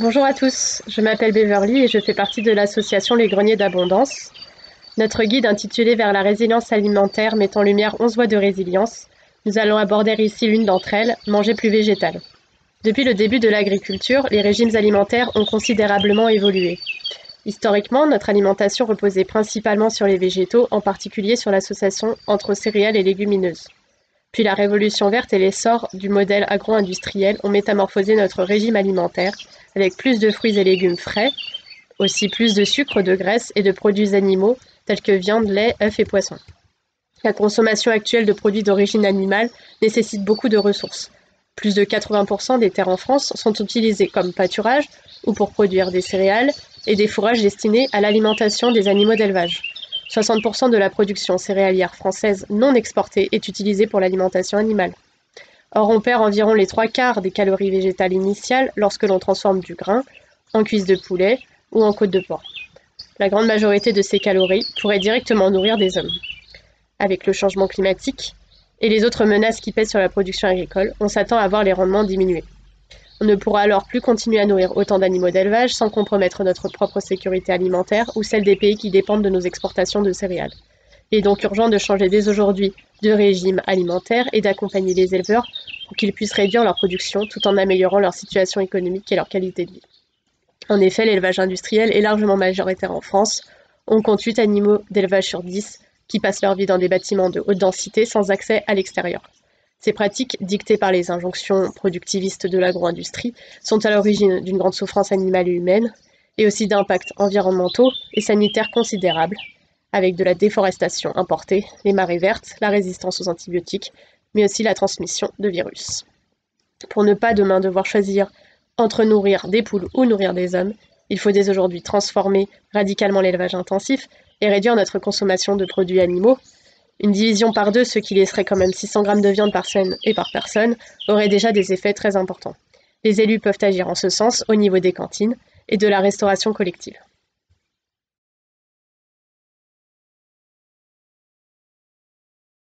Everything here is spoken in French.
Bonjour à tous, je m'appelle Beverly et je fais partie de l'association Les Greniers d'Abondance. Notre guide intitulé Vers la résilience alimentaire met en lumière 11 voies de résilience. Nous allons aborder ici l'une d'entre elles, manger plus végétal. Depuis le début de l'agriculture, les régimes alimentaires ont considérablement évolué. Historiquement, notre alimentation reposait principalement sur les végétaux, en particulier sur l'association entre céréales et légumineuses. Puis la révolution verte et l'essor du modèle agro-industriel ont métamorphosé notre régime alimentaire, avec plus de fruits et légumes frais, aussi plus de sucre, de graisse et de produits animaux tels que viande, lait, œufs et poissons. La consommation actuelle de produits d'origine animale nécessite beaucoup de ressources. Plus de 80% des terres en France sont utilisées comme pâturage ou pour produire des céréales et des fourrages destinés à l'alimentation des animaux d'élevage. 60% de la production céréalière française non exportée est utilisée pour l'alimentation animale. Or, on perd environ les trois quarts des calories végétales initiales lorsque l'on transforme du grain en cuisse de poulet ou en côte de porc. La grande majorité de ces calories pourraient directement nourrir des hommes. Avec le changement climatique, et les autres menaces qui pèsent sur la production agricole, on s'attend à voir les rendements diminuer. On ne pourra alors plus continuer à nourrir autant d'animaux d'élevage sans compromettre notre propre sécurité alimentaire ou celle des pays qui dépendent de nos exportations de céréales. Il est donc urgent de changer dès aujourd'hui de régime alimentaire et d'accompagner les éleveurs pour qu'ils puissent réduire leur production tout en améliorant leur situation économique et leur qualité de vie. En effet, l'élevage industriel est largement majoritaire en France. On compte 8 animaux d'élevage sur 10 qui passent leur vie dans des bâtiments de haute densité sans accès à l'extérieur. Ces pratiques, dictées par les injonctions productivistes de l'agro-industrie, sont à l'origine d'une grande souffrance animale et humaine, et aussi d'impacts environnementaux et sanitaires considérables, avec de la déforestation importée, les marées vertes, la résistance aux antibiotiques, mais aussi la transmission de virus. Pour ne pas demain devoir choisir entre nourrir des poules ou nourrir des hommes, il faut dès aujourd'hui transformer radicalement l'élevage intensif et réduire notre consommation de produits animaux. Une division par deux, ce qui laisserait quand même 600 grammes de viande par semaine et par personne, aurait déjà des effets très importants. Les élus peuvent agir en ce sens au niveau des cantines et de la restauration collective.